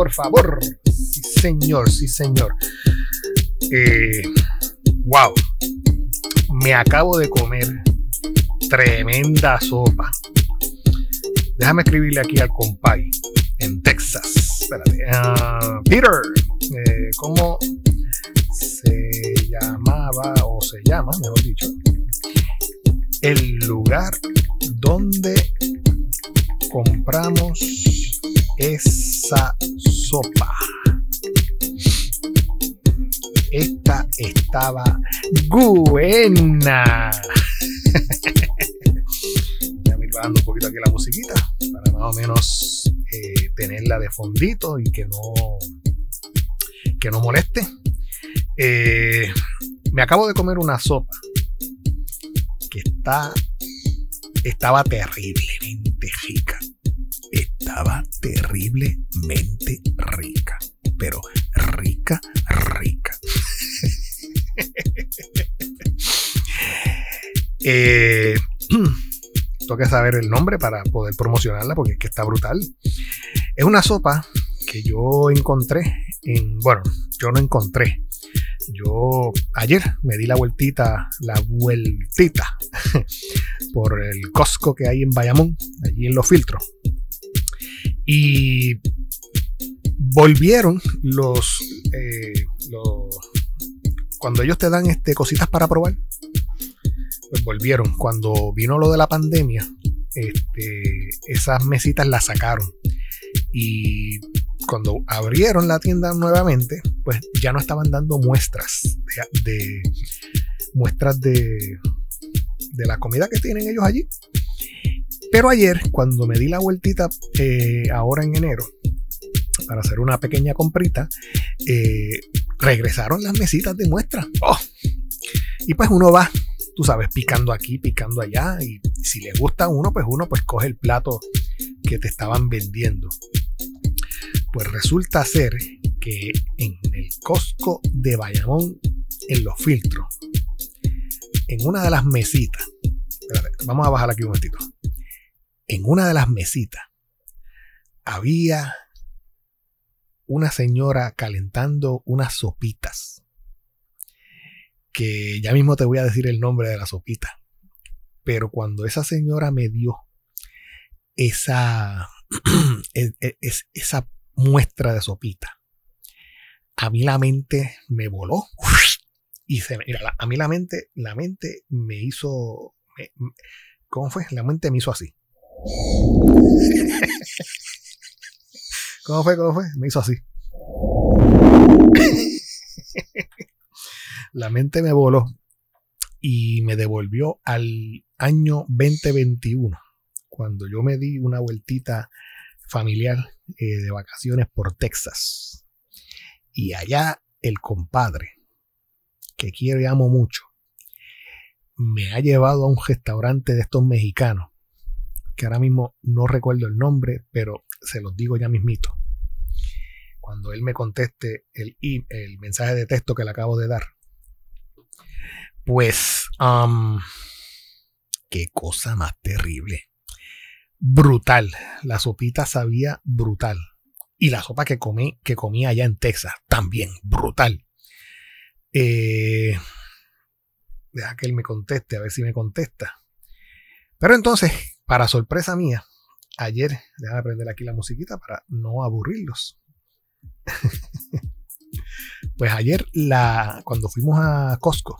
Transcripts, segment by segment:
por favor. Sí, señor, sí, señor. Eh, wow. Me acabo de comer tremenda sopa. Déjame escribirle aquí al compay en Texas. Uh, Peter, eh, ¿cómo se llamaba o se llama, mejor dicho, el lugar donde compramos esa sopa. Esta estaba buena. Ya me bajando un poquito aquí la musiquita para más o menos eh, tenerla de fondito y que no que no moleste. Eh, me acabo de comer una sopa que está estaba terriblemente rica. Estaba terriblemente rica. Pero rica, rica. eh, toca saber el nombre para poder promocionarla porque es que está brutal. Es una sopa que yo encontré en, bueno, yo no encontré, yo ayer me di la vueltita, la vueltita por el Costco que hay en Bayamón, allí en los filtros. Y volvieron los, eh, cuando ellos te dan este, cositas para probar, pues volvieron. Cuando vino lo de la pandemia, este, esas mesitas las sacaron. Y cuando abrieron la tienda nuevamente, pues ya no estaban dando muestras de, muestras de, de la comida que tienen ellos allí. Pero ayer, cuando me di la vueltita eh, ahora en enero, para hacer una pequeña comprita, eh, regresaron las mesitas de muestra. Oh. Y pues uno va, tú sabes, picando aquí, picando allá. Y si le gusta a uno, pues uno pues coge el plato que te estaban vendiendo. Pues resulta ser que en el Costco de Bayamón, en los filtros, en una de las mesitas, vamos a bajar aquí un momentito. En una de las mesitas había una señora calentando unas sopitas. Que ya mismo te voy a decir el nombre de la sopita. Pero cuando esa señora me dio esa, e, e, esa muestra de sopita, a mí la mente me voló. Y se, mira, a mí la mente, la mente me hizo. ¿Cómo fue? La mente me hizo así. ¿Cómo fue? ¿Cómo fue? Me hizo así. la mente me voló y me devolvió al año 2021, cuando yo me di una vueltita familiar eh, de vacaciones por Texas. Y allá el compadre, que quiero y amo mucho, me ha llevado a un restaurante de estos mexicanos, que ahora mismo no recuerdo el nombre, pero se los digo ya mismito. Cuando él me conteste el, el mensaje de texto que le acabo de dar. Pues, qué cosa más terrible. Brutal. La sopita sabía brutal. Y la sopa que comí, que comí allá en Texas, también brutal. Eh, deja que él me conteste, a ver si me contesta. Pero entonces, para sorpresa mía, ayer, déjame aprender aquí la musiquita para no aburrirlos. pues ayer, la, cuando fuimos a Costco,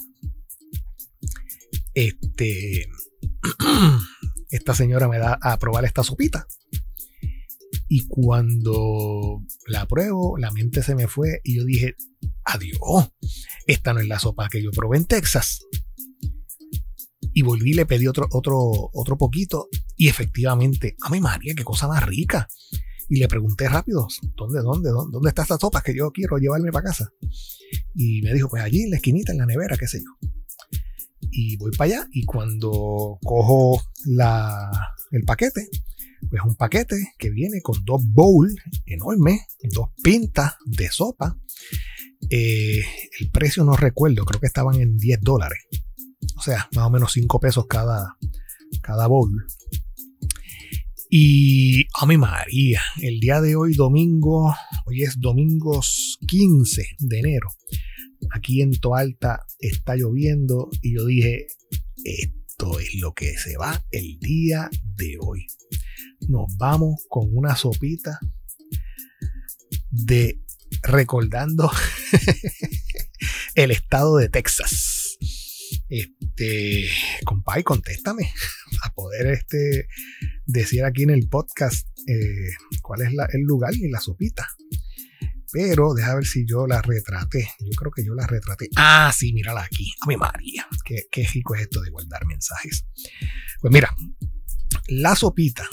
este, esta señora me da a probar esta sopita. Y cuando la pruebo, la mente se me fue y yo dije, adiós, esta no es la sopa que yo probé en Texas. Y volví y le pedí otro, otro, otro poquito. Y efectivamente, a mi María, qué cosa más rica. Y le pregunté rápido, ¿dónde, dónde, dónde, dónde está esta sopa que yo quiero llevarme para casa? Y me dijo, pues allí en la esquinita, en la nevera, qué sé yo. Y voy para allá y cuando cojo la, el paquete, pues un paquete que viene con dos bowls enormes, dos pintas de sopa. Eh, el precio no recuerdo, creo que estaban en 10 dólares. O sea, más o menos 5 pesos cada, cada bowl. Y a mi María, el día de hoy, domingo, hoy es domingo 15 de enero. Aquí en Toalta está lloviendo y yo dije, esto es lo que se va el día de hoy. Nos vamos con una sopita de recordando el estado de Texas. Este, compay, contéstame a poder este, decir aquí en el podcast eh, cuál es el lugar y la sopita. Pero deja ver si yo la retraté. Yo creo que yo la retraté. Ah, sí, mírala aquí. A mi María. Qué, qué rico es esto de guardar mensajes. Pues mira, la sopita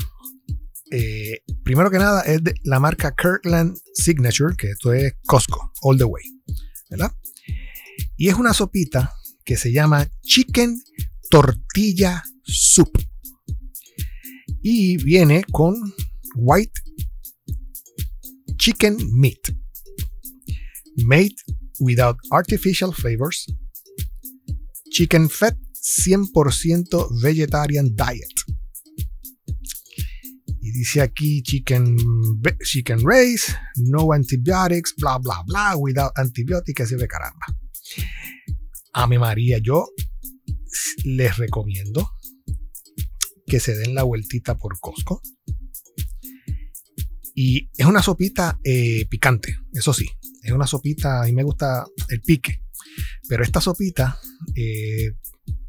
eh, primero que nada es de la marca Kirkland Signature, que esto es Costco, all the way, ¿verdad? Y es una sopita que se llama Chicken Tortilla Soup. Y viene con white chicken meat, made without artificial flavors, chicken fat 100% vegetarian diet dice aquí chicken, chicken race, no antibiotics, bla, bla, bla, without antibiotics, y de caramba. A mi María, yo les recomiendo que se den la vueltita por Costco. Y es una sopita eh, picante, eso sí. Es una sopita, a mí me gusta el pique. Pero esta sopita eh,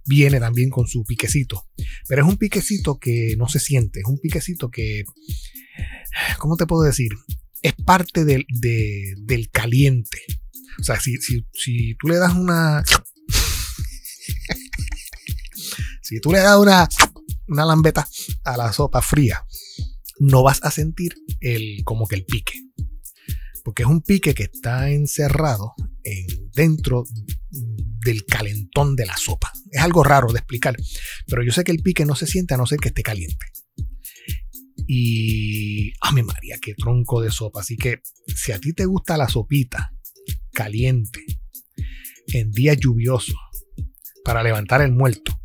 viene también con su piquecito. Pero es un piquecito que no se siente, es un piquecito que, ¿cómo te puedo decir? Es parte del, del caliente. O sea, si, si, tú le das una... si tú le das una, una lambeta a la sopa fría, no vas a sentir el, como que el pique. Porque es un pique que está encerrado en, dentro del calentón de la sopa. Es algo raro de explicar, pero yo sé que el pique no se siente a no ser que esté caliente. Y, ¡ah, mi María, qué tronco de sopa! Así que si a ti te gusta la sopita caliente en días lluviosos para levantar el muerto,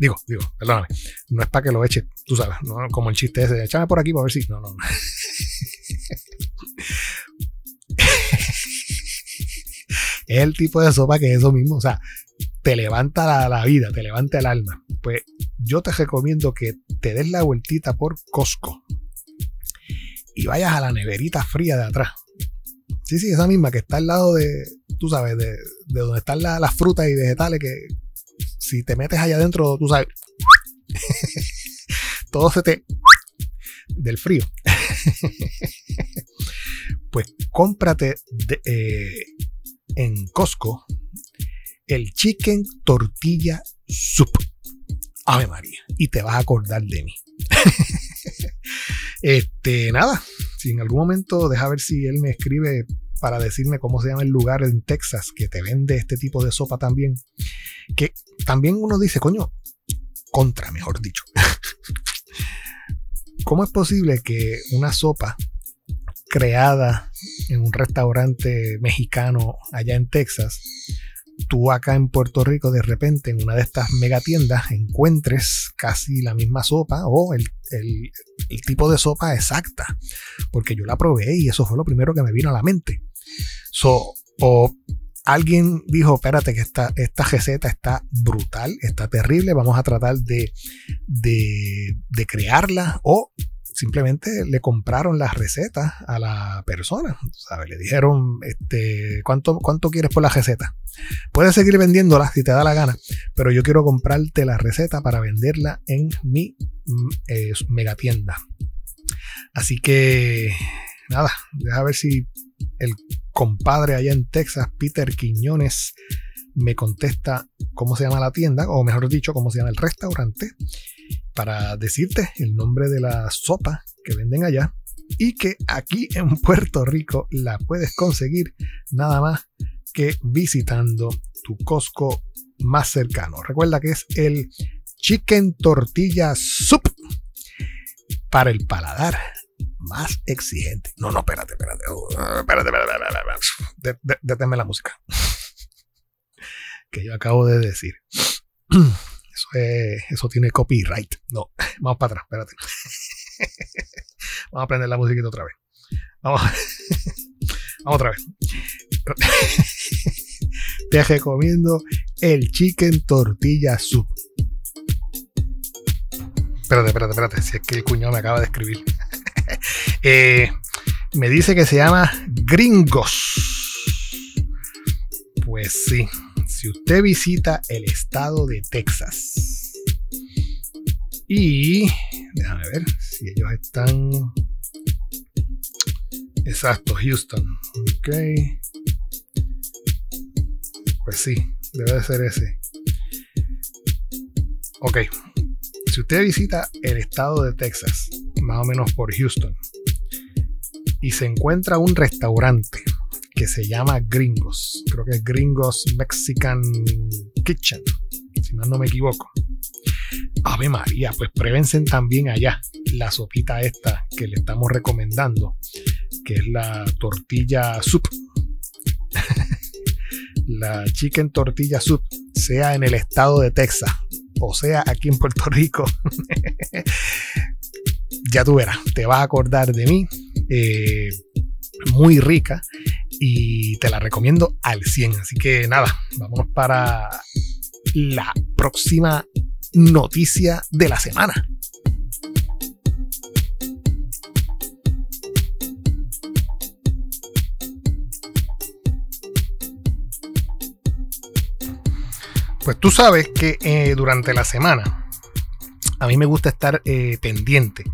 digo, digo, perdóname, no es para que lo eches, tú sabes, como el chiste ese, échame por aquí para ver si, no, no, no. es el tipo de sopa que es eso mismo. O sea, te levanta la, vida, te levanta el alma. Pues yo te recomiendo que te des la vueltita por Costco y vayas a la neverita fría de atrás. Sí, sí, esa misma que está al lado de, tú sabes, de, donde están las frutas y vegetales que si te metes allá adentro, tú sabes, todo se te... del frío. pues cómprate de, eh, en Costco el chicken tortilla soup. Ave María. Y te vas a acordar de mí. este, nada. Si en algún momento deja ver si él me escribe para decirme cómo se llama el lugar en Texas que te vende este tipo de sopa también. Que también uno dice, coño, contra, mejor dicho. ¿Cómo es posible que una sopa creada en un restaurante mexicano allá en Texas, tú acá en Puerto Rico de repente en una de estas megatiendas encuentres casi la misma sopa o el, tipo de sopa exacta, porque yo la probé y eso fue lo primero que me vino a la mente. So, o alguien dijo, espérate que esta, esta receta está brutal, está terrible, vamos a tratar de, de, de crearla o simplemente le compraron las recetas a la persona. Le dijeron, este, ¿cuánto, ¿cuánto quieres por la receta? Puedes seguir vendiéndola si te da la gana, pero yo quiero comprarte la receta para venderla en mi mm, eh, megatienda. Así que, nada, deja ver si el compadre allá en Texas, Peter Quiñones, me contesta cómo se llama la tienda, o mejor dicho, cómo se llama el restaurante para decirte el nombre de la sopa que venden allá y que aquí en Puerto Rico la puedes conseguir nada más que visitando tu Costco más cercano. Recuerda que es el Chicken Tortilla Soup para el paladar más exigente. No, no, espérate, espérate. Uh, espérate, espérate, espérate. la música. que yo acabo de decir. Eso, tiene copyright. No, vamos para atrás, espérate. Vamos a aprender la musiquita otra vez. Vamos, Vamos otra vez. Te recomiendo el chicken tortilla soup. Espérate, espérate, espérate. Si es que el cuñado me acaba de escribir. Eh, me dice que se llama Gringos. Pues sí, si usted visita el estado de Texas y déjame ver si ellos están exacto Houston ok pues sí debe de ser ese ok si usted visita el estado de Texas más o menos por Houston y se encuentra un restaurante que se llama Gringos. Creo que es Gringos Mexican Kitchen, si no me equivoco. Ave María, pues pruébense también allá la sopita esta que le estamos recomendando, que es la tortilla soup. la chicken tortilla soup, sea en el estado de Texas o sea aquí en Puerto Rico. ya tú verás, te vas a acordar de mí. Eh, muy rica y te la recomiendo al 100. Así que nada, vámonos para la próxima noticia de la semana. Pues tú sabes que eh, durante la semana a mí me gusta estar eh, pendiente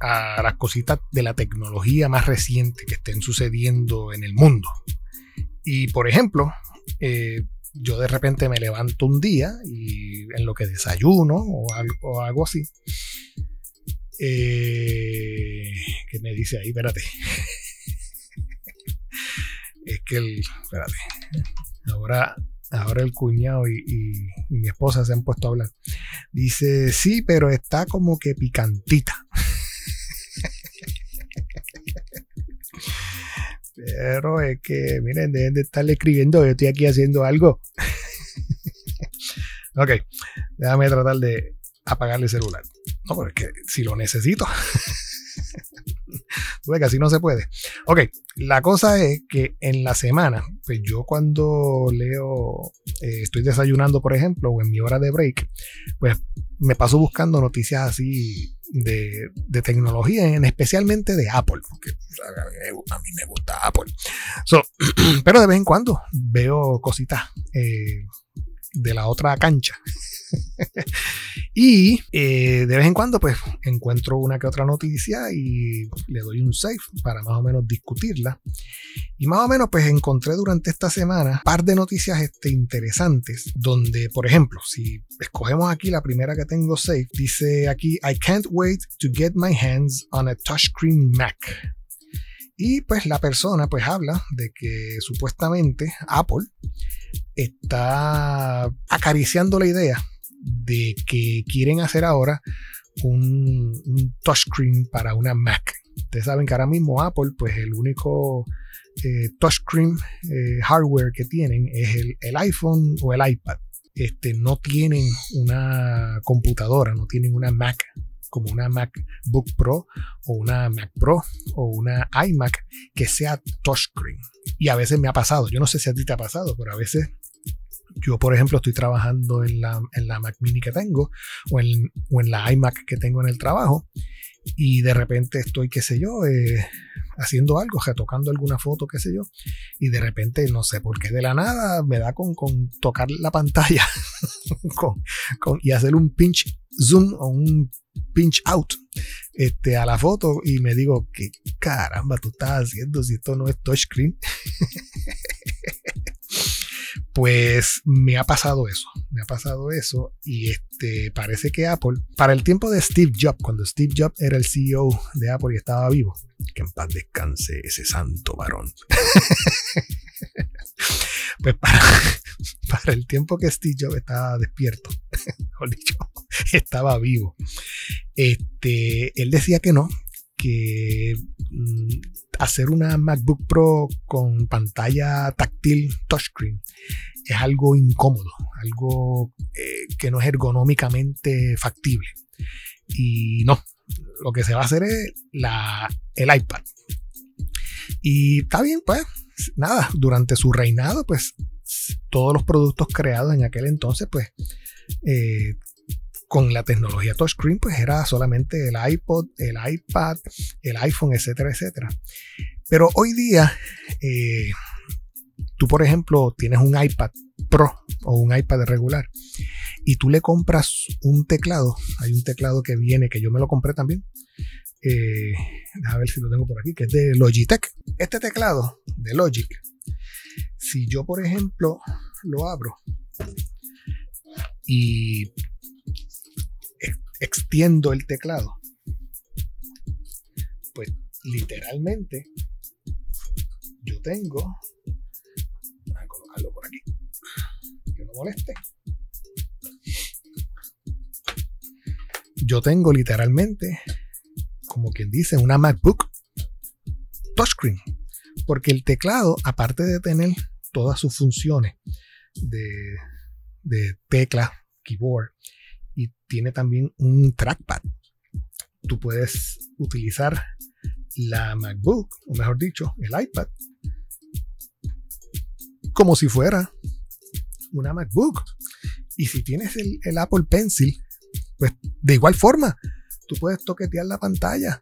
a las cositas de la tecnología más reciente que estén sucediendo en el mundo. Y por ejemplo, eh, yo de repente me levanto un día y en lo que desayuno o algo, así, eh, que me dice ahí, espérate. es que el, espérate, ahora, ahora el cuñado y, mi esposa se han puesto a hablar. Dice, sí, pero está como que picantita. Pero es que, miren, deben de estarle escribiendo, yo estoy aquí haciendo algo. ok, déjame tratar de apagarle el celular. No, pero es que si lo necesito. que así no se puede. Ok, la cosa es que en la semana, pues yo cuando leo, eh, estoy desayunando, por ejemplo, o en mi hora de break, pues me paso buscando noticias así de, tecnología, en, especialmente de Apple, porque a mí me gusta Apple. pero de vez en cuando veo cositas eh, de la otra cancha. y eh, de vez en cuando pues encuentro una que otra noticia y le doy un save para más o menos discutirla. Y más o menos pues encontré durante esta semana un par de noticias este, interesantes donde por ejemplo si escogemos aquí la primera que tengo save dice aquí I can't wait to get my hands on a touchscreen Mac. Y pues la persona pues habla de que supuestamente Apple está acariciando la idea de que quieren hacer ahora un, touchscreen para una Mac. Ustedes saben que ahora mismo Apple, pues el único eh, touchscreen eh, hardware que tienen es el, el, iPhone o el iPad. Este, no tienen una computadora, no tienen una Mac como una MacBook Pro o una Mac Pro o una iMac que sea touchscreen. Y a veces me ha pasado, yo no sé si a ti te ha pasado, pero a veces yo, por ejemplo, estoy trabajando en la, en la Mac mini que tengo o en, o en, la iMac que tengo en el trabajo y de repente estoy, qué sé yo, eh, haciendo algo, retocando alguna foto, qué sé yo, y de repente, no sé por qué, de la nada me da con, con tocar la pantalla con, con, y hacer un pinch zoom o un pinch out este, a la foto y me digo, ¿qué caramba tú estás haciendo si esto no es touchscreen? Pues me ha pasado eso, me ha pasado eso y este parece que Apple, para el tiempo de Steve Jobs, cuando Steve Jobs era el CEO de Apple y estaba vivo, que en paz descanse ese santo varón. pues para, para, el tiempo que Steve Jobs estaba despierto, dicho, estaba vivo, este, él decía que no, que mm, hacer una MacBook Pro con pantalla táctil touchscreen es algo incómodo, algo eh, que no es ergonómicamente factible. Y no, lo que se va a hacer es la, el iPad. Y está bien, pues, nada, durante su reinado, pues, todos los productos creados en aquel entonces, pues, eh, con la tecnología touchscreen, pues era solamente el iPod, el iPad, el iPhone, etcétera, etcétera. Pero hoy día, eh, tú, por ejemplo, tienes un iPad Pro o un iPad regular y tú le compras un teclado, hay un teclado que viene, que yo me lo compré también, eh, a ver si lo tengo por aquí, que es de Logitech. Este teclado de Logic, si yo, por ejemplo, lo abro y extiendo el teclado, pues literalmente yo tengo, a colocarlo por aquí, que no moleste. Yo tengo literalmente, como quien dice, una MacBook touchscreen, porque el teclado, aparte de tener todas sus funciones de, de tecla, keyboard, y tiene también un trackpad. Tú puedes utilizar la MacBook, o mejor dicho, el iPad, como si fuera una MacBook. Y si tienes el, Apple Pencil, pues de igual forma, tú puedes toquetear la pantalla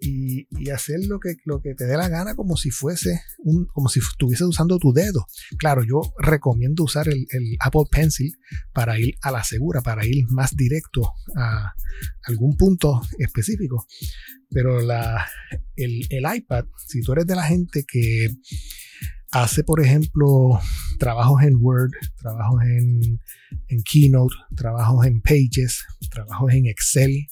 y, hacer lo que, lo que te dé la gana como si fuese un, como si estuvieses usando tu dedo. Claro, yo recomiendo usar el, Apple Pencil para ir a la segura, para ir más directo a algún punto específico. Pero la, el, iPad, si tú eres de la gente que hace, por ejemplo, trabajos en Word, trabajos en, en Keynote, trabajos en Pages, trabajos en Excel,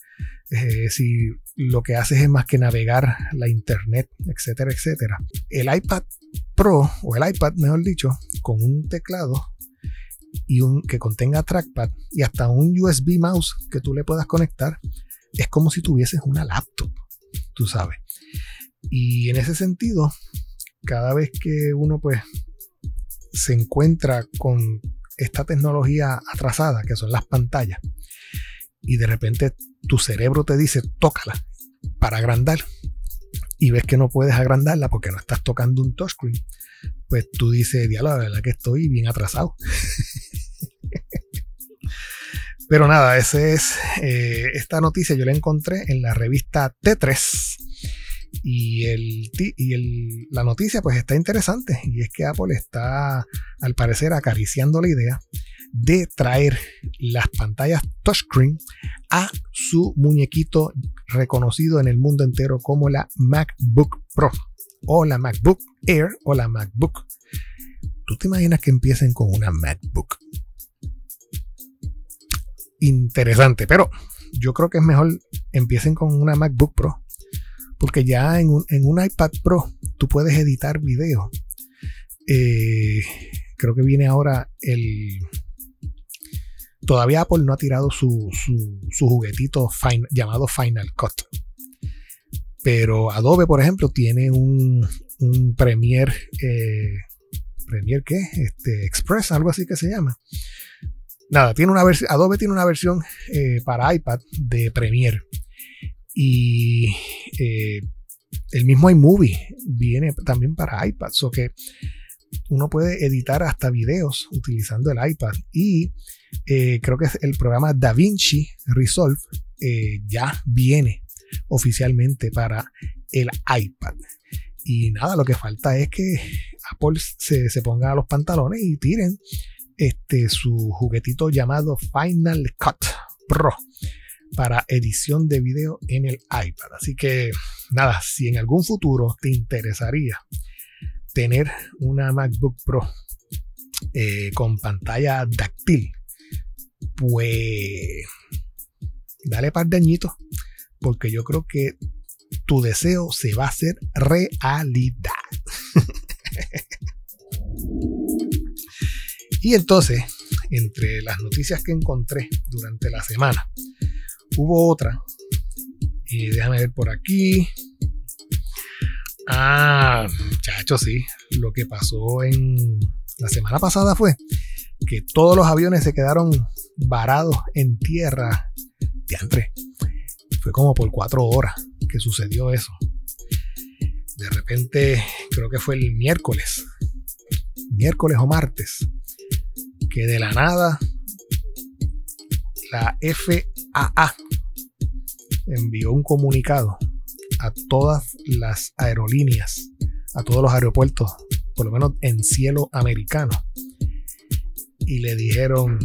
eh, si lo que haces es más que navegar la internet, etcétera, etcétera. El iPad Pro, o el iPad mejor dicho, con un teclado y un que contenga trackpad y hasta un USB mouse que tú le puedas conectar, es como si tuvieses una laptop, tú sabes. Y en ese sentido, cada vez que uno pues se encuentra con esta tecnología atrasada, que son las pantallas, y de repente tu cerebro te dice, tócala para agrandar, y ves que no puedes agrandarla porque no estás tocando un touchscreen, pues tú dices, diablo, la verdad que estoy bien atrasado. Pero nada, ese es eh, esta noticia yo la encontré en la revista T3 y, el, y la noticia pues está interesante y es que Apple está al parecer acariciando la idea de traer las pantallas touchscreen a su muñequito reconocido en el mundo entero como la MacBook Pro o la MacBook Air o la MacBook. ¿Tú te imaginas que empiecen con una MacBook? Interesante, pero yo creo que es mejor empiecen con una MacBook Pro porque ya en un, iPad Pro tú puedes editar video. Eh, creo que viene ahora el, todavía Apple no ha tirado su, juguetito llamado Final Cut. Pero Adobe, por ejemplo, tiene un, un Premiere, eh, Premiere qué? Este, Express, algo así que se llama. Nada, tiene una versión, Adobe tiene una versión eh, para iPad de Premiere. Y eh, el mismo iMovie viene también para iPad. O que uno puede editar hasta videos utilizando el iPad. Y eh, creo que el programa DaVinci Resolve eh, ya viene oficialmente para el iPad. Y nada, lo que falta es que Apple se, se ponga los pantalones y tiren este, su juguetito llamado Final Cut Pro para edición de video en el iPad. Así que nada, si en algún futuro te interesaría tener una MacBook Pro eh, con pantalla táctil, pues dale par de añitos, porque yo creo que tu deseo se va a hacer realidad. y entonces, entre las noticias que encontré durante la semana, hubo otra. Y déjame ver por aquí. Ah, muchachos, sí. Lo que pasó en la semana pasada fue que todos los aviones se quedaron varados en tierra. Diantre. Fue como por cuatro horas que sucedió eso. De repente, creo que fue el miércoles, miércoles o martes, que de la nada la FAA envió un comunicado a todas las aerolíneas, a todos los aeropuertos, por lo menos en cielo americano, y le dijeron,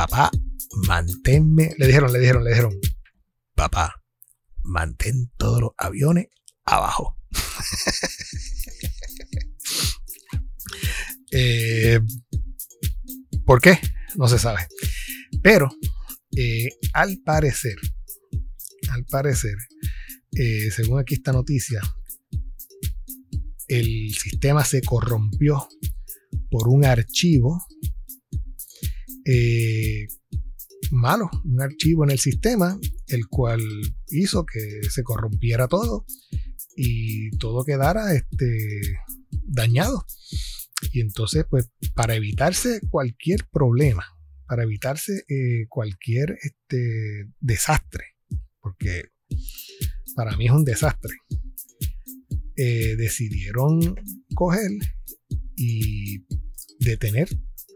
papá, manténme, le dijeron, le dijeron, le dijeron, papá, mantén todos los aviones abajo. Eh, ¿Por qué? No se sabe. Pero eh, al parecer, al parecer, eh, según aquí esta noticia, el sistema se corrompió por un archivo malo, un archivo en el sistema, el cual hizo que se corrompiera todo y todo quedara este, dañado. Y entonces, pues, para evitarse cualquier problema, para evitarse eh, cualquier este, desastre, porque para mí es un desastre, eh, decidieron coger y detener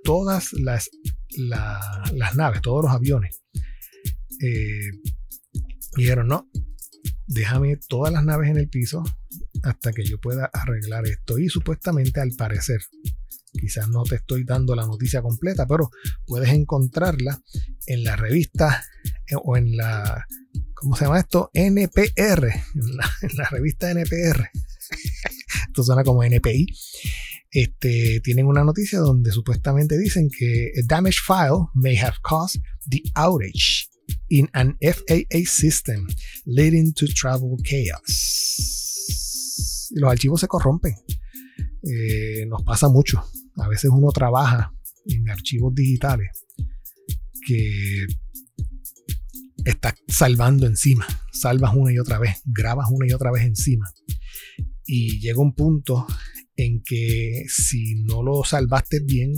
todas las, las naves, todos los aviones. Eh, dijeron, no, déjame todas las naves en el piso hasta que yo pueda arreglar esto. Y supuestamente al parecer, quizás no te estoy dando la noticia completa, pero puedes encontrarla en la revista eh, o en la, ¿cómo se llama esto? NPR, en la, revista NPR. esto suena como NPI. Este, tienen una noticia donde supuestamente dicen que a damaged file may have caused the outage in an FAA system, leading to travel chaos. los archivos se corrompen. Eh, nos pasa mucho. A veces uno trabaja en archivos digitales que estás salvando encima. Salvas una y otra vez, grabas una y otra vez encima. Y llega un punto en que si no lo salvaste bien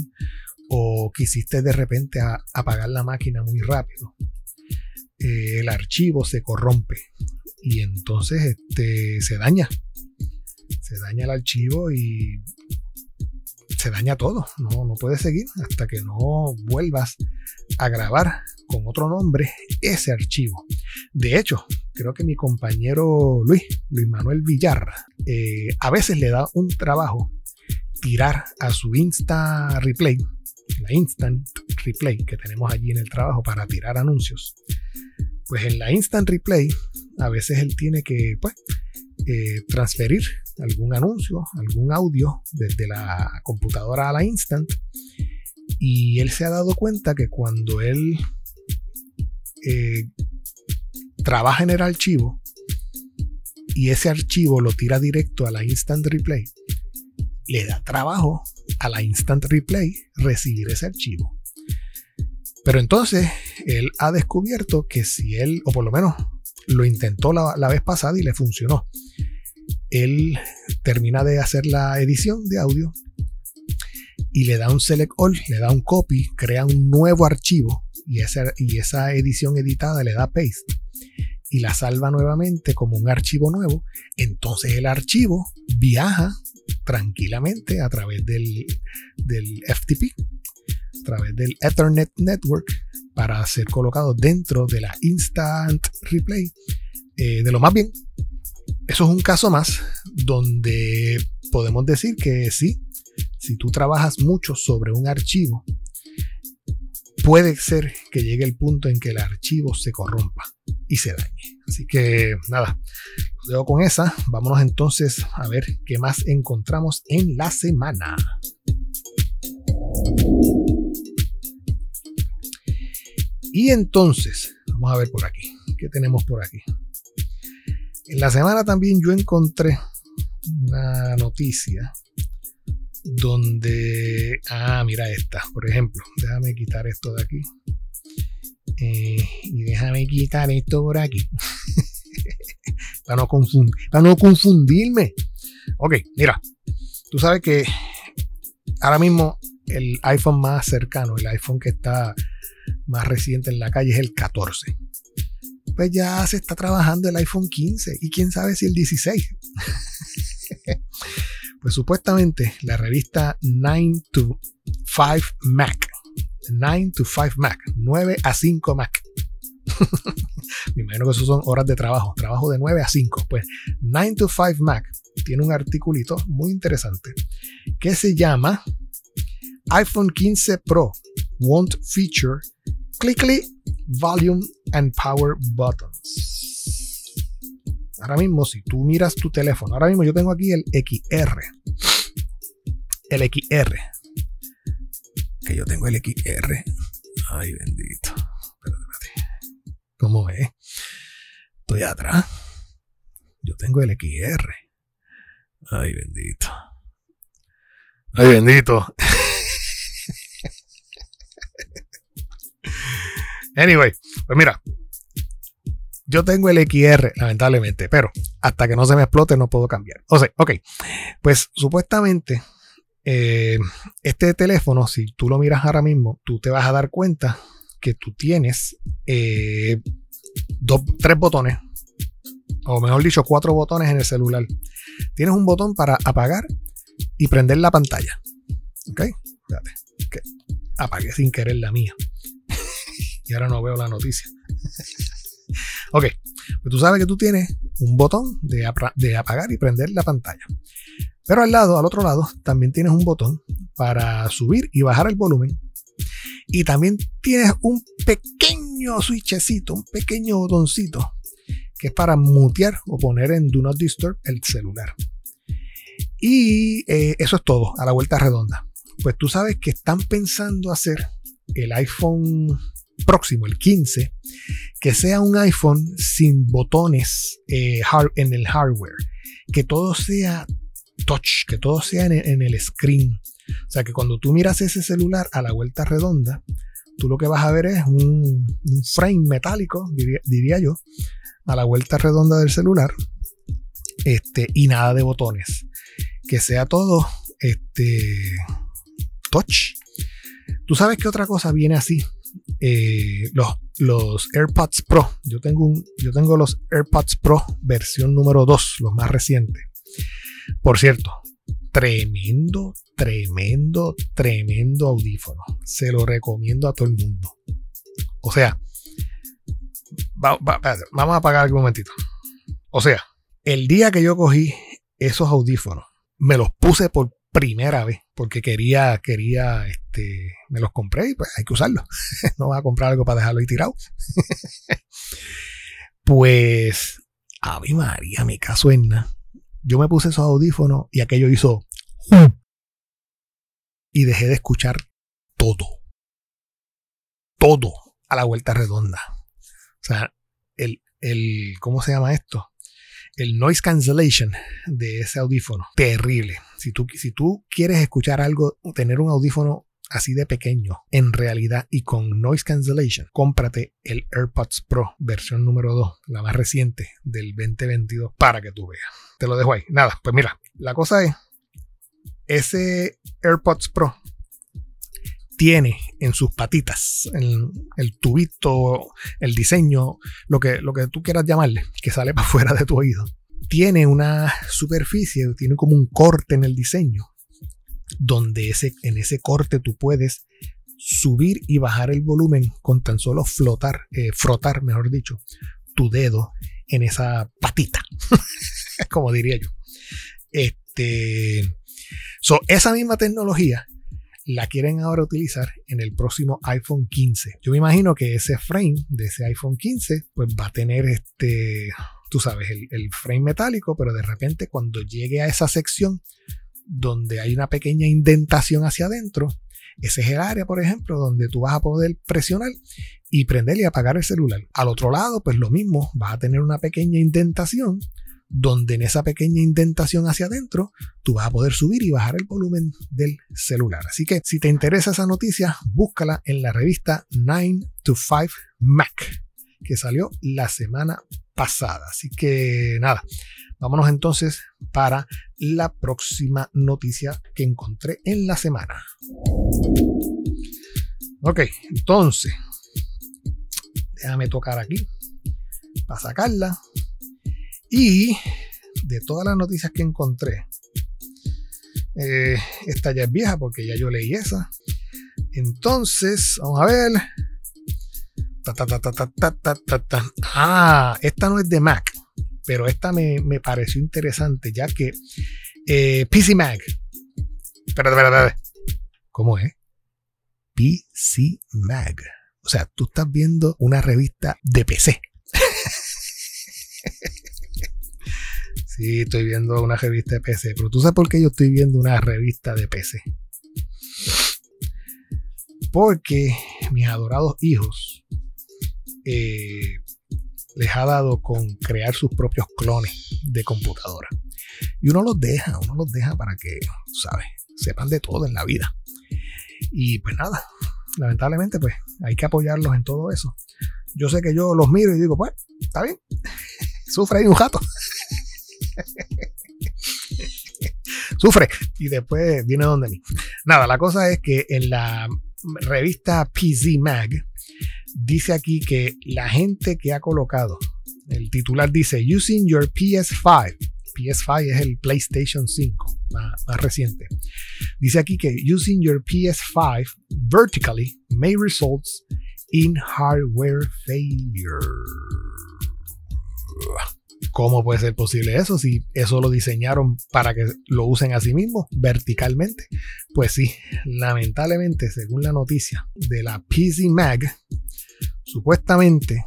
o quisiste de repente apagar la máquina muy rápido, eh, el archivo se corrompe y entonces este, se daña. Se daña el archivo y se daña todo. No, no puedes seguir hasta que no vuelvas a grabar con otro nombre ese archivo. De hecho, creo que mi compañero Luis, Luis Manuel Villarra, eh, a veces le da un trabajo tirar a su Insta Replay, la Instant Replay que tenemos allí en el trabajo para tirar anuncios. Pues en la Instant Replay, a veces él tiene que pues, eh, transferir algún anuncio, algún audio desde la computadora a la Instant. Y él se ha dado cuenta que cuando él eh, trabaja en el archivo y ese archivo lo tira directo a la Instant Replay, le da trabajo a la Instant Replay recibir ese archivo. Pero entonces él ha descubierto que si él, o por lo menos lo intentó la, vez pasada y le funcionó, él termina de hacer la edición de audio y le da un select all, le da un copy, crea un nuevo archivo y esa, y esa edición editada le da paste y la salva nuevamente como un archivo nuevo, entonces el archivo viaja tranquilamente a través del, del FTP a través del Ethernet Network para ser colocado dentro de la Instant Replay eh, de lo más bien. Eso es un caso más donde podemos decir que sí, si tú trabajas mucho sobre un archivo, puede ser que llegue el punto en que el archivo se corrompa y se dañe. Así que nada, luego con esa, vámonos entonces a ver qué más encontramos en la semana. Y entonces, vamos a ver por aquí, ¿qué tenemos por aquí? En la semana también yo encontré una noticia donde, ah, mira esta, por ejemplo, déjame quitar esto de aquí. Eh, y déjame quitar esto por aquí. para, no para no confundirme. Ok, mira, tú sabes que ahora mismo el iPhone más cercano, el iPhone que está más reciente en la calle es el 14. pues ya se está trabajando el iPhone 15 y quién sabe si el 16. pues supuestamente la revista 9 to 5 Mac, 9 to 5 Mac, 9 a 5 Mac. Me imagino que eso son horas de trabajo, trabajo de 9 a 5. Pues 9 to 5 Mac tiene un articulito muy interesante que se llama iPhone 15 Pro won't feature clickly volume and power buttons. Ahora mismo, si tú miras tu teléfono, ahora mismo yo tengo aquí el XR. El XR. Que yo tengo el XR. Ay, bendito. ¿Cómo es? Estoy atrás. Yo tengo el XR. Ay, bendito. Ay, bendito. anyway, pues mira, yo tengo el XR, lamentablemente, pero hasta que no se me explote no puedo cambiar. O sea, ok, pues supuestamente eh, este teléfono, si tú lo miras ahora mismo, tú te vas a dar cuenta que tú tienes eh, tres botones, o mejor dicho, cuatro botones en el celular. Tienes un botón para apagar y prender la pantalla. ¿Ok? Fíjate. Apagué sin querer la mía. Y ahora no veo la noticia. ok. Pues tú sabes que tú tienes un botón de, apagar y prender la pantalla. Pero al lado, al otro lado, también tienes un botón para subir y bajar el volumen. Y también tienes un pequeño switchecito, un pequeño botoncito que es para mutear o poner en Do Not Disturb el celular. Y eh, eso es todo, a la vuelta redonda. Pues tú sabes que están pensando hacer el iPhone próximo, el 15, que sea un iPhone sin botones eh, en el hardware, que todo sea touch, que todo sea en, el screen. O sea que cuando tú miras ese celular a la vuelta redonda, tú lo que vas a ver es un, frame metálico, diría, yo, a la vuelta redonda del celular, este, y nada de botones que sea todo este, touch. Tú sabes que otra cosa viene así. Eh, los, los, AirPods Pro. Yo tengo, un, yo tengo los AirPods Pro versión número 2, los más recientes. Por cierto, tremendo, tremendo, tremendo audífono. Se lo recomiendo a todo el mundo. O sea, vamos a apagar un momentito. O sea, el día que yo cogí esos audífonos, me los puse por primera vez porque quería, quería, este, me los compré y pues hay que usarlos. no vas a comprar algo para dejarlo ahí tirado. pues, a mi María, mi caso Yo me puse esos audífonos y aquello hizo. Y dejé de escuchar todo. Todo a la vuelta redonda. O sea, el, el, ¿cómo se llama esto? El noise cancellation de ese audífono, terrible. Si tú, si tú quieres escuchar algo, tener un audífono así de pequeño en realidad y con noise cancellation, cómprate el AirPods Pro versión número 2, la más reciente del 2022, para que tú veas. Te lo dejo ahí. Nada, pues mira, la cosa es, ese AirPods Pro tiene en sus patitas, en el tubito, el diseño, lo que, lo que tú quieras llamarle, que sale para afuera de tu oído, tiene una superficie, tiene como un corte en el diseño, donde ese, en ese corte tú puedes subir y bajar el volumen con tan solo flotar, eh, frotar, mejor dicho, tu dedo en esa patita, como diría yo. Este, so, esa misma tecnología la quieren ahora utilizar en el próximo iPhone 15. Yo me imagino que ese frame de ese iPhone 15 pues va a tener este, tú sabes, el, el frame metálico, pero de repente cuando llegue a esa sección donde hay una pequeña indentación hacia adentro, ese es el área, por ejemplo, donde tú vas a poder presionar y prender y apagar el celular. Al otro lado, pues lo mismo, vas a tener una pequeña indentación donde en esa pequeña indentación hacia adentro tú vas a poder subir y bajar el volumen del celular. Así que si te interesa esa noticia, búscala en la revista 9 to 5 Mac, que salió la semana pasada. Así que nada, vámonos entonces para la próxima noticia que encontré en la semana. Ok, entonces, déjame tocar aquí para sacarla. Y de todas las noticias que encontré, eh, esta ya es vieja porque ya yo leí esa. Entonces, vamos a ver. ah, esta no es de Mac, pero esta me, pareció interesante ya que eh, PC Mag. Espérate, espérate, espérate. ¿Cómo es? PC Mag. O sea, tú estás viendo una revista de PC. Sí, estoy viendo una revista de PC, pero tú sabes por qué yo estoy viendo una revista de PC. Porque mis adorados hijos eh, les ha dado con crear sus propios clones de computadora. Y uno los deja, uno los deja para que, ¿sabes? Sepan de todo en la vida. Y pues nada, lamentablemente pues hay que apoyarlos en todo eso. Yo sé que yo los miro y digo, pues, está bien, sufre ahí un jato. sufre y después viene donde mí. Nada, la cosa es que en la revista PC Mag dice aquí que la gente que ha colocado, el titular dice, using your PS5 PS5 es el PlayStation 5 más, reciente. Dice aquí que using your PS5 vertically may result in hardware failure. ¿Cómo puede ser posible eso si eso lo diseñaron para que lo usen a sí mismos verticalmente? Pues sí, lamentablemente, según la noticia de la PC Mag, supuestamente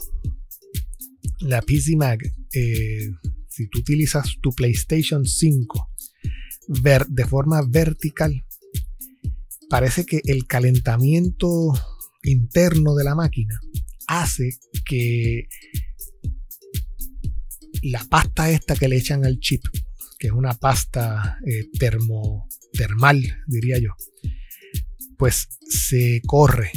la PC Mag eh, si tú utilizas tu PlayStation 5 ver, de forma vertical, parece que el calentamiento interno de la máquina hace que la pasta esta que le echan al chip, que es una pasta eh, termal, diría yo, pues se corre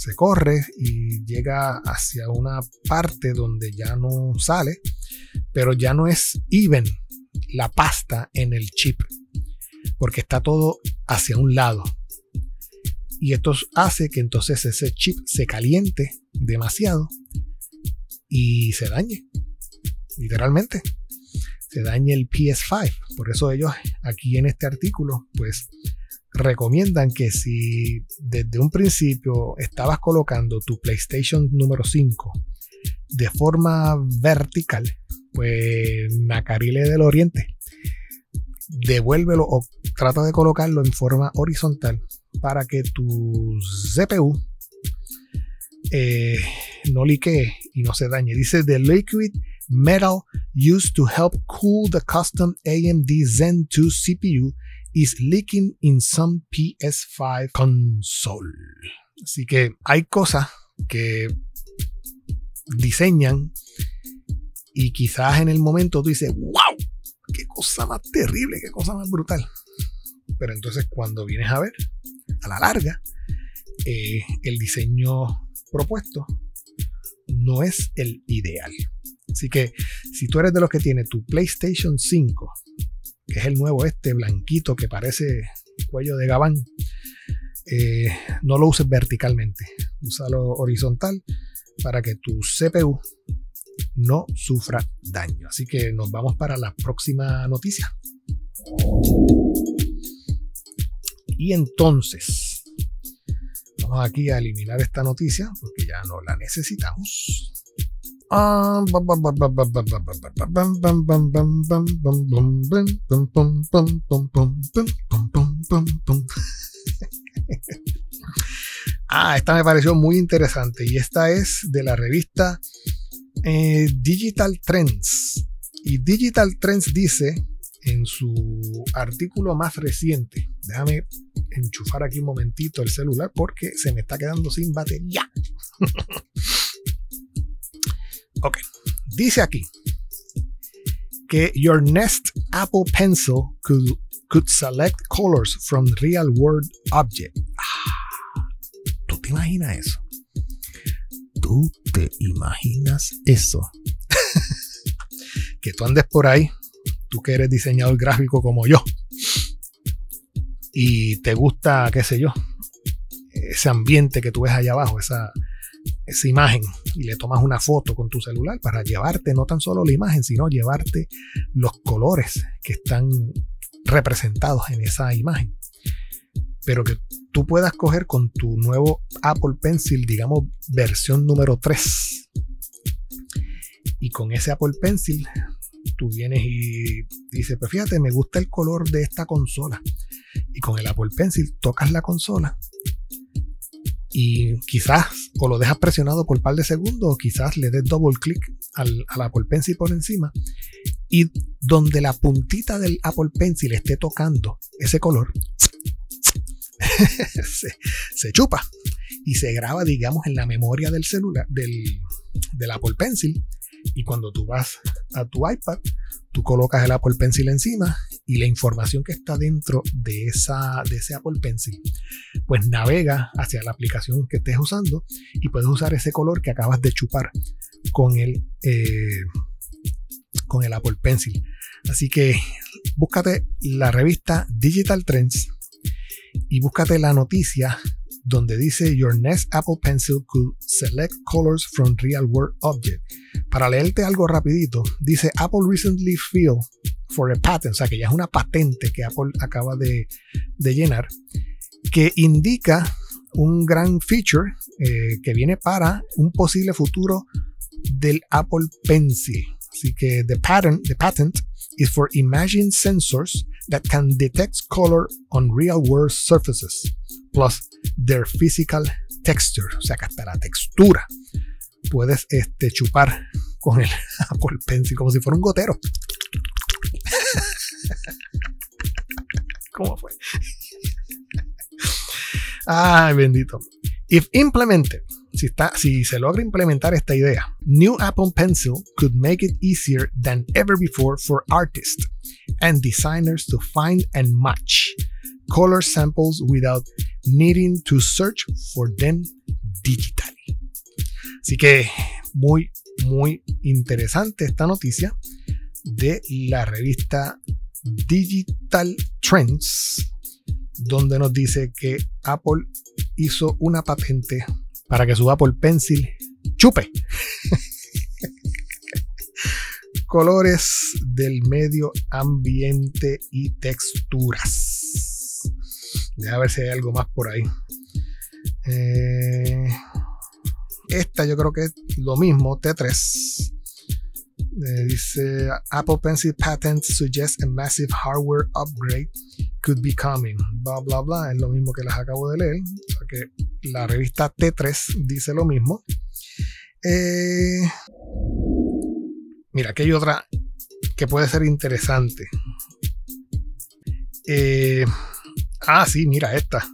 se corre y llega hacia una parte donde ya no sale, pero ya no es even la pasta en el chip, porque está todo hacia un lado. Y esto hace que entonces ese chip se caliente demasiado y se dañe, literalmente. Se dañe el PS5. Por eso ellos aquí en este artículo, pues recomiendan que si desde un principio estabas colocando tu PlayStation número 5 de forma vertical, pues Nacarile del Oriente, devuélvelo o trata de colocarlo en forma horizontal para que tu CPU eh, no liquee y no se dañe. Dice The Liquid Metal used to help cool the custom AMD Zen 2 CPU is leaking in some PS5 console. Así que hay cosas que diseñan y quizás en el momento tú dices, wow, qué cosa más terrible, qué cosa más brutal. Pero entonces cuando vienes a ver, a la larga, eh, el diseño propuesto no es el ideal. Así que si tú eres de los que tiene tu PlayStation 5 que es el nuevo este blanquito que parece cuello de gabán, eh, no lo uses verticalmente, úsalo horizontal para que tu CPU no sufra daño. Así que nos vamos para la próxima noticia. Y entonces, vamos aquí a eliminar esta noticia porque ya no la necesitamos. Ah, esta me pareció muy interesante y esta es de la revista eh, Digital Trends. Y Digital Trends dice en su artículo más reciente, déjame enchufar aquí un momentito el celular porque se me está quedando sin batería. Ok. Dice aquí que your Nest Apple Pencil could, could select colors from real world object. Ah, ¿Tú te imaginas eso? ¿Tú te imaginas eso? que tú andes por ahí, tú que eres diseñador gráfico como yo, y te gusta, qué sé yo, ese ambiente que tú ves allá abajo, esa, esa imagen y le tomas una foto con tu celular para llevarte no tan solo la imagen, sino llevarte los colores que están representados en esa imagen. Pero que tú puedas coger con tu nuevo Apple Pencil, digamos, versión número 3. Y con ese Apple Pencil, tú vienes y dices, pues fíjate, me gusta el color de esta consola. Y con el Apple Pencil tocas la consola y quizás o lo dejas presionado por un par de segundos o quizás le des double click al, Apple Pencil por encima y donde la puntita del Apple Pencil esté tocando ese color se, chupa y se graba digamos en la memoria del celular del, del Apple Pencil. Y cuando tú vas a tu iPad tú colocas el Apple Pencil encima y la información que está dentro de, ese Apple Pencil, pues navega hacia la aplicación que estés usando y puedes usar ese color que acabas de chupar con el, eh, con el Apple Pencil. Así que búscate la revista Digital Trends y búscate la noticia donde dice Your next Apple Pencil could select colors from real world object. Para leerte algo rapidito, dice Apple recently filed for a patent, o sea que ya es una patente que Apple acaba de, llenar, que indica un gran feature eh, que viene para un posible futuro del Apple Pencil. Así que the patent, the patent is for imaging sensors that can detect color on real world surfaces, plus their physical texture, o sea que hasta la textura puedes este, chupar con el Apple Pencil como si fuera un gotero. ¿Cómo fue? Ay, bendito. If implemented, si, está, si se logra implementar esta idea, New Apple Pencil could make it easier than ever before for artists and designers to find and match color samples without needing to search for them digitally. Así que muy, muy interesante esta noticia de la revista Digital Trends, donde nos dice que Apple hizo una patente para que su Apple Pencil chupe colores del medio ambiente y texturas. a ver si hay algo más por ahí. Eh, esta yo creo que es lo mismo, T3. Eh, dice Apple Pencil patent suggests a massive hardware upgrade could be coming. Bla bla bla. Es lo mismo que les acabo de leer. Que la revista T3 dice lo mismo. Eh, mira, aquí hay otra que puede ser interesante. Eh, ah, sí, mira esta.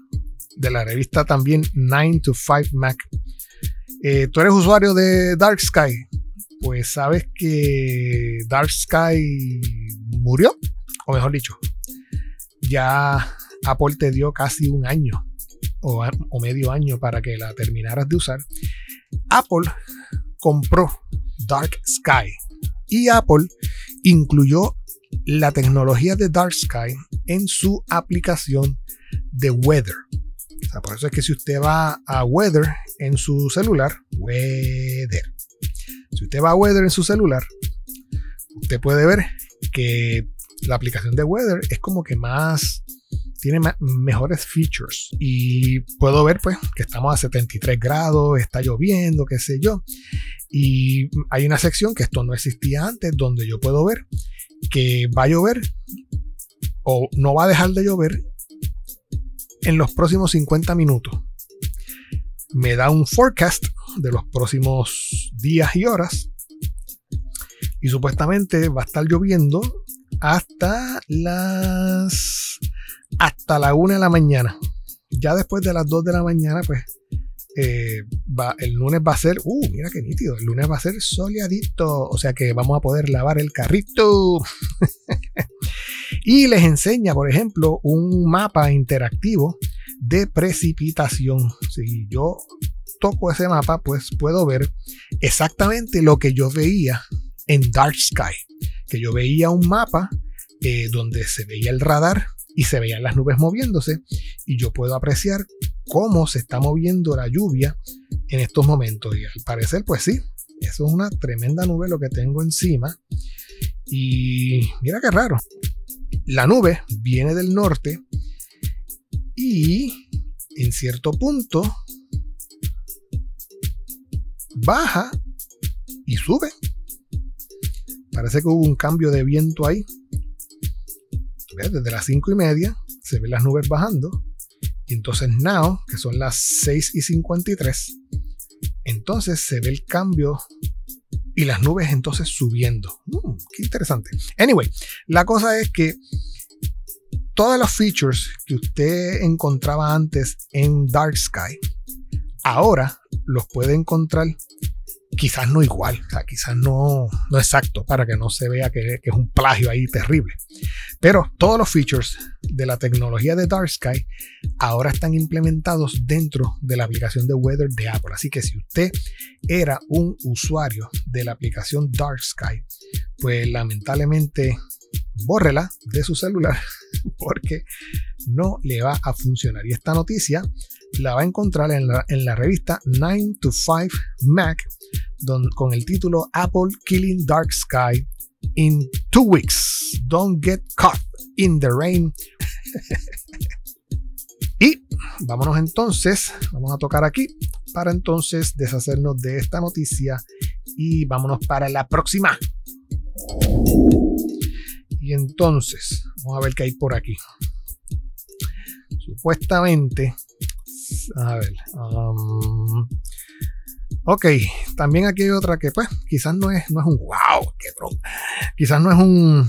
De la revista también 9 to 5 Mac. ¿Tú eres usuario de Dark Sky? pues sabes que Dark Sky murió, o mejor dicho, ya Apple te dio casi un año o, medio año para que la terminaras de usar. Apple compró Dark Sky y Apple incluyó la tecnología de Dark Sky en su aplicación de Weather. Por eso es que si usted va a Weather en su celular, Weather, si usted va a Weather en su celular, usted puede ver que la aplicación de Weather es como que más tiene mejores features. Y puedo ver pues que estamos a 73 grados, está lloviendo, qué sé yo. Y hay una sección que esto no existía antes donde yo puedo ver que va a llover o no va a dejar de llover en los próximos 50 minutos. Me da un forecast de los próximos días y horas. Y supuestamente va a estar lloviendo hasta las hasta la 1 de la mañana. Ya después de las 2 de la mañana, pues eh, va, el lunes va a ser, uh, mira qué nítido, el lunes va a ser soleadito, o sea que vamos a poder lavar el carrito. y les enseña, por ejemplo, un mapa interactivo de precipitación. Si yo toco ese mapa, pues puedo ver exactamente lo que yo veía en Dark Sky. Que yo veía un mapa eh, donde se veía el radar y se veían las nubes moviéndose y yo puedo apreciar cómo se está moviendo la lluvia en estos momentos. Y al parecer, pues sí, eso es una tremenda nube lo que tengo encima. Y mira qué raro. La nube viene del norte y en cierto punto baja y sube. Parece que hubo un cambio de viento ahí. Desde las 5 y media se ven las nubes bajando. Y entonces now, que son las 6 y 53, entonces se ve el cambio y las nubes entonces subiendo. Mm, qué interesante. Anyway, la cosa es que todos los features que usted encontraba antes en Dark Sky, ahora los puede encontrar quizás no igual, o sea, quizás no, no exacto, para que no se vea que, que, es un plagio ahí terrible. Pero todos los features de la tecnología de Dark Sky ahora están implementados dentro de la aplicación de Weather de Apple. Así que si usted era un usuario de la aplicación Dark Sky, pues lamentablemente bórrela de su celular porque no le va a funcionar. Y esta noticia la va a encontrar en la, revista 9 to 5 Mac con el título Apple Killing Dark Sky in Two Weeks. Don't get caught in the rain. y vámonos entonces, vamos a tocar aquí para entonces deshacernos de esta noticia y vámonos para la próxima. Y entonces, vamos a ver qué hay por aquí. Supuestamente, a ver, um, Ok, también aquí hay otra que pues quizás no es, no es un wow, qué tronco. Quizás no es un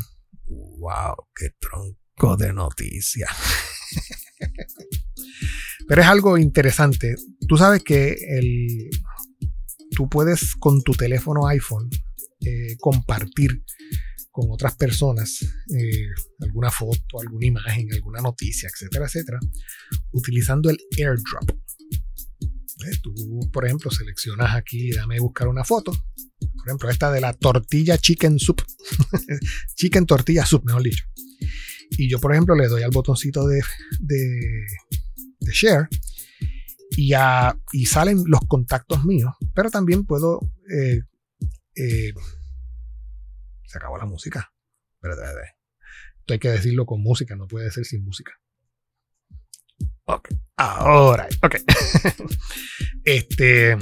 wow, qué tronco de noticia. Pero es algo interesante. Tú sabes que el, tú puedes con tu teléfono iPhone eh, compartir con otras personas eh, alguna foto, alguna imagen, alguna noticia, etcétera, etcétera, utilizando el airdrop. Tú, por ejemplo, seleccionas aquí, dame buscar una foto. Por ejemplo, esta de la tortilla chicken soup. chicken tortilla soup, mejor dicho. Y yo, por ejemplo, le doy al botoncito de, de, share y, y, salen los contactos míos. Pero también puedo. Eh, eh, se acabó la música. Esto hay que decirlo con música, no puede ser sin música. Ok. Ahora, ok. este,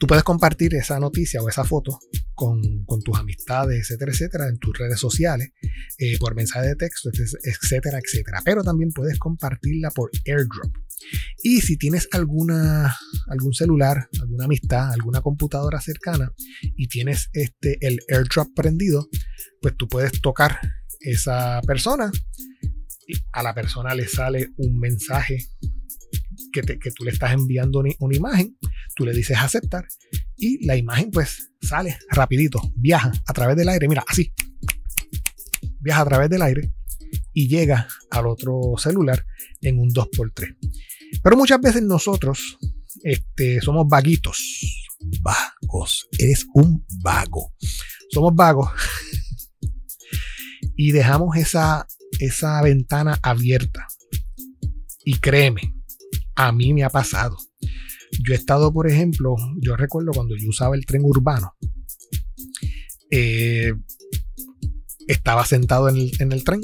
tú puedes compartir esa noticia o esa foto con, tus amistades, etcétera, etcétera, en tus redes sociales, eh, por mensaje de texto, etcétera, etcétera. Pero también puedes compartirla por airdrop. Y si tienes alguna, algún celular, alguna amistad, alguna computadora cercana y tienes este, el airdrop prendido, pues tú puedes tocar esa persona a la persona le sale un mensaje que, tú le estás enviando una, imagen, tú le dices aceptar y la imagen pues sale rapidito, viaja a través del aire, mira, así, viaja a través del aire y llega al otro celular en un 2x3. Pero muchas veces nosotros este, somos vaguitos, vagos, eres un vago, somos vagos. Y dejamos esa esa ventana abierta. Y créeme, a mí me ha pasado. Yo he estado, por ejemplo, yo recuerdo cuando yo usaba el tren urbano, eh, estaba sentado en el, tren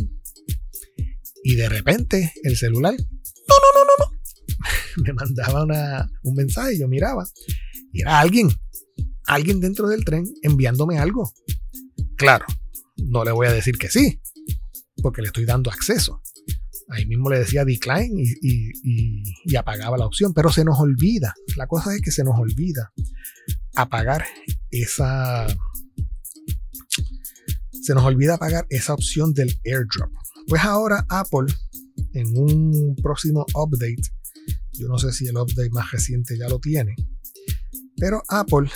y de repente el celular, no, no, no, no, no, me mandaba un mensaje, yo miraba y era alguien, alguien dentro del tren enviándome algo. Claro, no le voy a decir que sí, porque le estoy dando acceso. Ahí mismo le decía decline y, apagaba la opción, pero se nos olvida. La cosa es que se nos olvida apagar esa. Se nos olvida apagar esa opción del airdrop. Pues ahora Apple, en un próximo update, yo no sé si el update más reciente ya lo tiene, pero Apple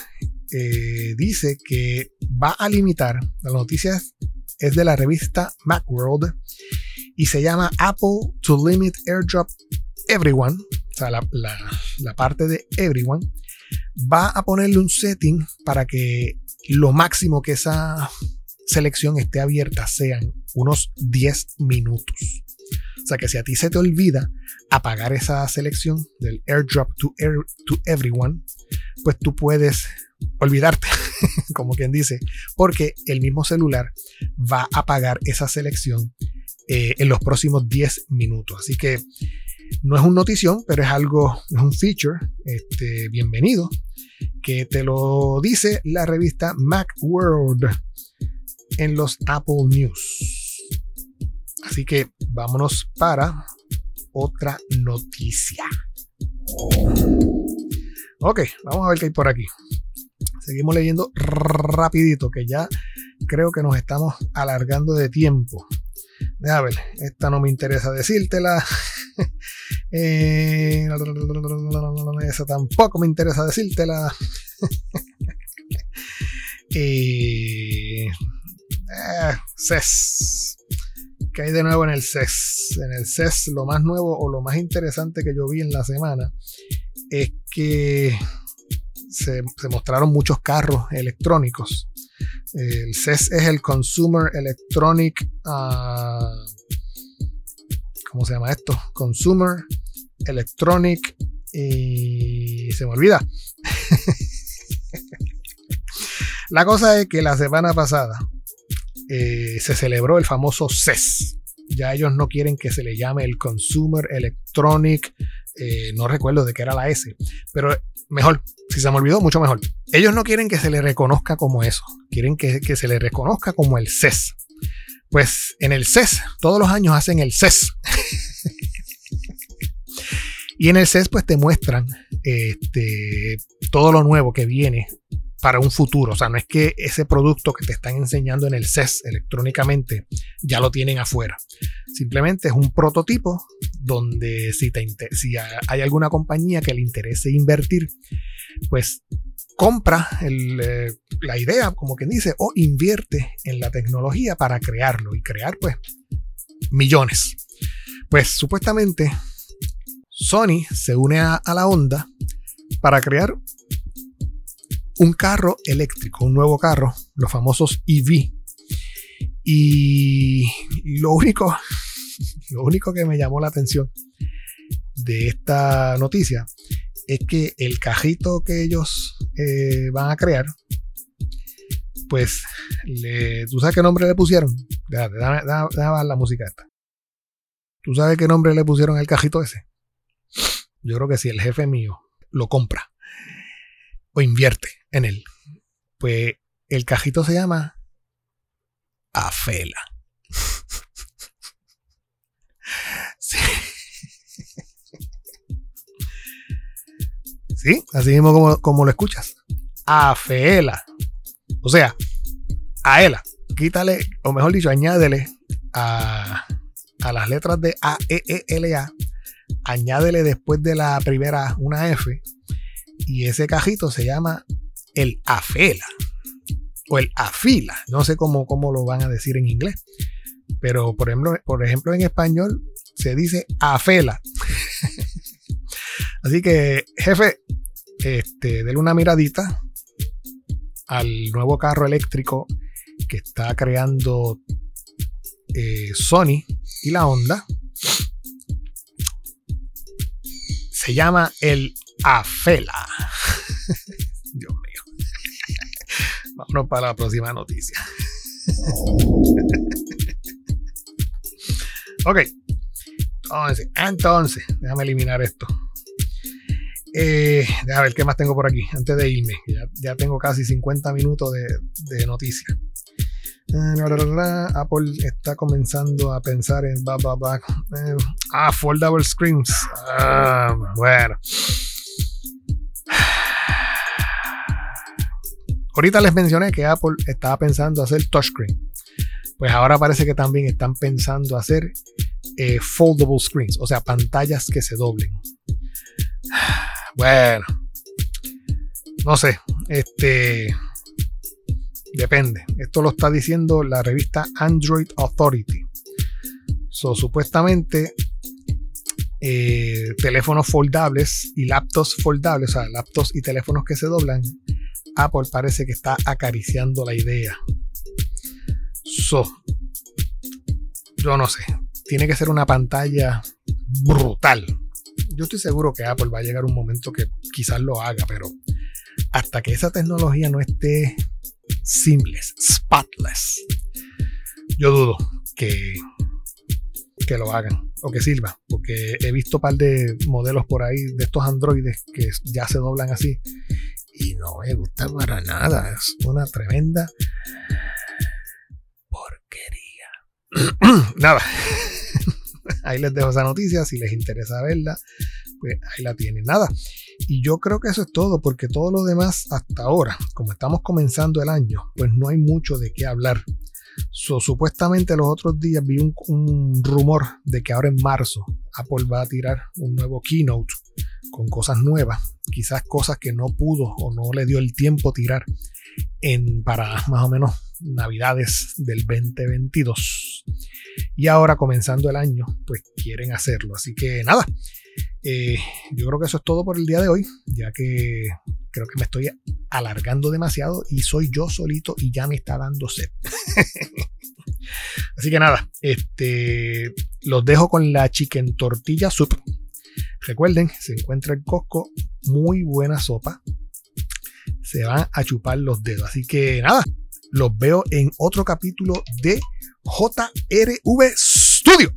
eh, dice que va a limitar las noticias es de la revista Macworld y se llama Apple to Limit Airdrop Everyone, o sea, la, parte de Everyone, va a ponerle un setting para que lo máximo que esa selección esté abierta sean unos 10 minutos. O sea que si a ti se te olvida apagar esa selección del airdrop to, to everyone, pues tú puedes olvidarte, como quien dice, porque el mismo celular va a apagar esa selección eh, en los próximos 10 minutos. Así que no es un notición, pero es algo, es un feature, este, bienvenido, que te lo dice la revista Macworld en los Apple News. Así que vámonos para otra noticia. Ok, vamos a ver qué hay por aquí. Seguimos leyendo rapidito, que ya creo que nos estamos alargando de tiempo. A ver, esta no me interesa decírtela. Eh, esa tampoco me interesa decírtela. eh, CES. ¿Qué hay de nuevo en el CES? En el CES lo más nuevo o lo más interesante que yo vi en la semana es que se, mostraron muchos carros electrónicos. El CES es el Consumer Electronic. Uh, ¿Cómo se llama esto? Consumer Electronic. Y se me olvida. la cosa es que la semana pasada eh, se celebró el famoso CES. Ya ellos no quieren que se le llame el Consumer Electronic. Eh, no recuerdo de qué era la S. Pero mejor, si se me olvidó, mucho mejor. Ellos no quieren que se le reconozca como eso. Quieren que, se le reconozca como el CES. Pues en el CES, todos los años hacen el CES. y en el CES, pues te muestran este, todo lo nuevo que viene para un futuro. O sea, no es que ese producto que te están enseñando en el CES electrónicamente ya lo tienen afuera. Simplemente es un prototipo donde si, te, si hay alguna compañía que le interese invertir, pues compra eh, la idea, como quien dice, o invierte en la tecnología para crearlo y crear pues millones. Pues supuestamente Sony se une a la onda para crear un carro eléctrico, un nuevo carro, los famosos EV. Y lo único, lo único que me llamó la atención de esta noticia es que el cajito que ellos eh, van a crear, pues, ¿tú sabes qué nombre le pusieron? Déjame, déjame, la música esta. ¿Tú sabes qué nombre le pusieron al cajito ese? Yo creo que si el jefe mío lo compra o invierte en él. Pues el cajito se llama Afela. sí. sí, así mismo como, lo escuchas. Afela. O sea, a ella. Quítale, o mejor dicho, añádele a, a las letras de A, E, E, L, A. Añádele después de la primera una F. Y ese cajito se llama el afela o el afila, no sé cómo, cómo lo van a decir en inglés, pero por ejemplo, por ejemplo en español se dice afela. Así que, jefe, este, denle una miradita al nuevo carro eléctrico que está creando eh, Sony y la Honda. Se llama el Afela. Vámonos para la próxima noticia. ok. Entonces, entonces, déjame eliminar esto. Eh, déjame ver qué más tengo por aquí antes de irme. Ya, tengo casi 50 minutos de, noticias. Apple está comenzando a pensar en eh, ah, foldable screens. Ah, bueno. Ahorita les mencioné que Apple estaba pensando hacer touchscreen. Pues ahora parece que también están pensando hacer eh, foldable screens, o sea, pantallas que se doblen. Bueno, no sé, este depende. Esto lo está diciendo la revista Android Authority. So, supuestamente eh, teléfonos foldables y laptops foldables, o sea, laptops y teléfonos que se doblan, Apple parece que está acariciando la idea. Yo no sé. tiene que ser una pantalla brutal. Yo estoy seguro que Apple va a llegar un momento que quizás lo haga, pero hasta que esa tecnología no esté seamless, spotless, yo dudo que, que lo hagan o que sirva, porque he visto un par de modelos por ahí de estos androides que ya se doblan así y no me gusta para nada. Es una tremenda porquería. nada. ahí les dejo esa noticia. Si les interesa verla, pues ahí la tienen. Nada. Y yo creo que eso es todo, porque todo lo demás hasta ahora, como estamos comenzando el año, pues no hay mucho de qué hablar. supuestamente los otros días vi un, un, rumor de que ahora en marzo Apple va a tirar un nuevo keynote con cosas nuevas, quizás cosas que no pudo o no le dio el tiempo tirar en, para más o menos navidades del 2022. Y ahora comenzando el año, pues quieren hacerlo. Así que nada, eh, yo creo que eso es todo por el día de hoy, ya que creo que me estoy alargando demasiado y soy yo solito y ya me está dando sed. Así que nada, este, los dejo con la chicken tortilla soup Recuerden, se encuentra en Costco, muy buena sopa. Se van a chupar los dedos. Así que nada, los veo en otro capítulo de JRV Studio.